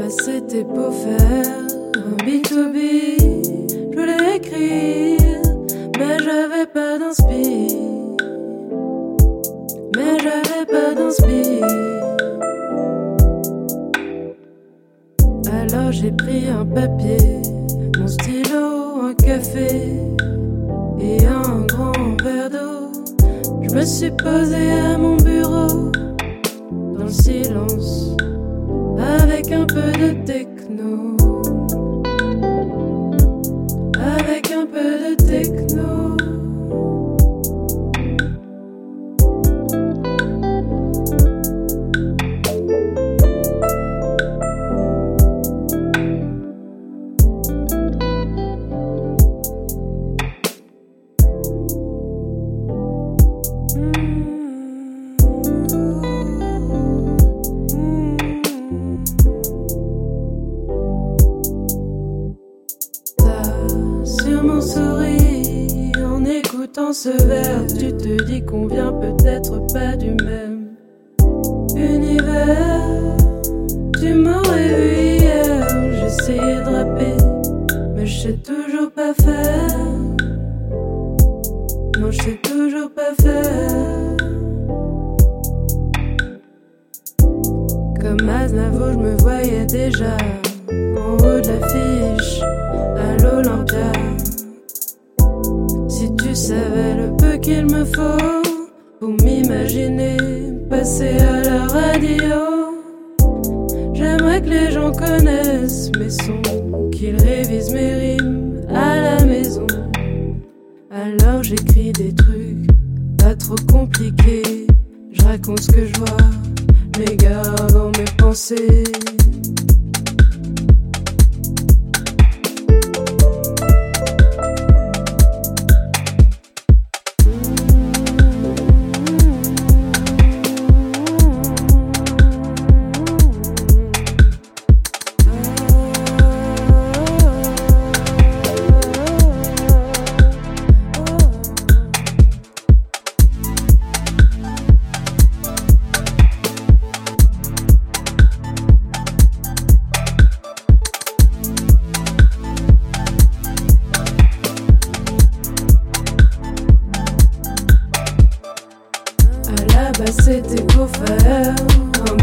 là-bas c'était pour faire un B2B. Je voulais écrire, mais j'avais pas d'inspi. Mais j'avais pas d'inspi. Alors j'ai pris un papier, mon stylo, un café et un grand verre d'eau. Je me suis posé à mon bureau dans le silence avec un peu de techno. Avec un peu de techno. T'as écoutant ce vers. Tu te dis qu'on vient peut-être pas du même univers. Tu m'aurais vu hier, j'essayais de rapper, mais je sais toujours pas faire. Non, je sais toujours pas faire. Comme Aznavour, je me voyais déjà en haut de l'affiche à l'Olympia. Tu savais le peu qu'il me faut pour m'imaginer passer à la radio, j'aimerais que les gens connaissent mes sons, qu'ils révisent mes rimes à la maison. Alors j'écris des trucs pas trop compliqués, je raconte ce que je vois, mes gars dans mes pensées. passé t'es beaux-frères. Un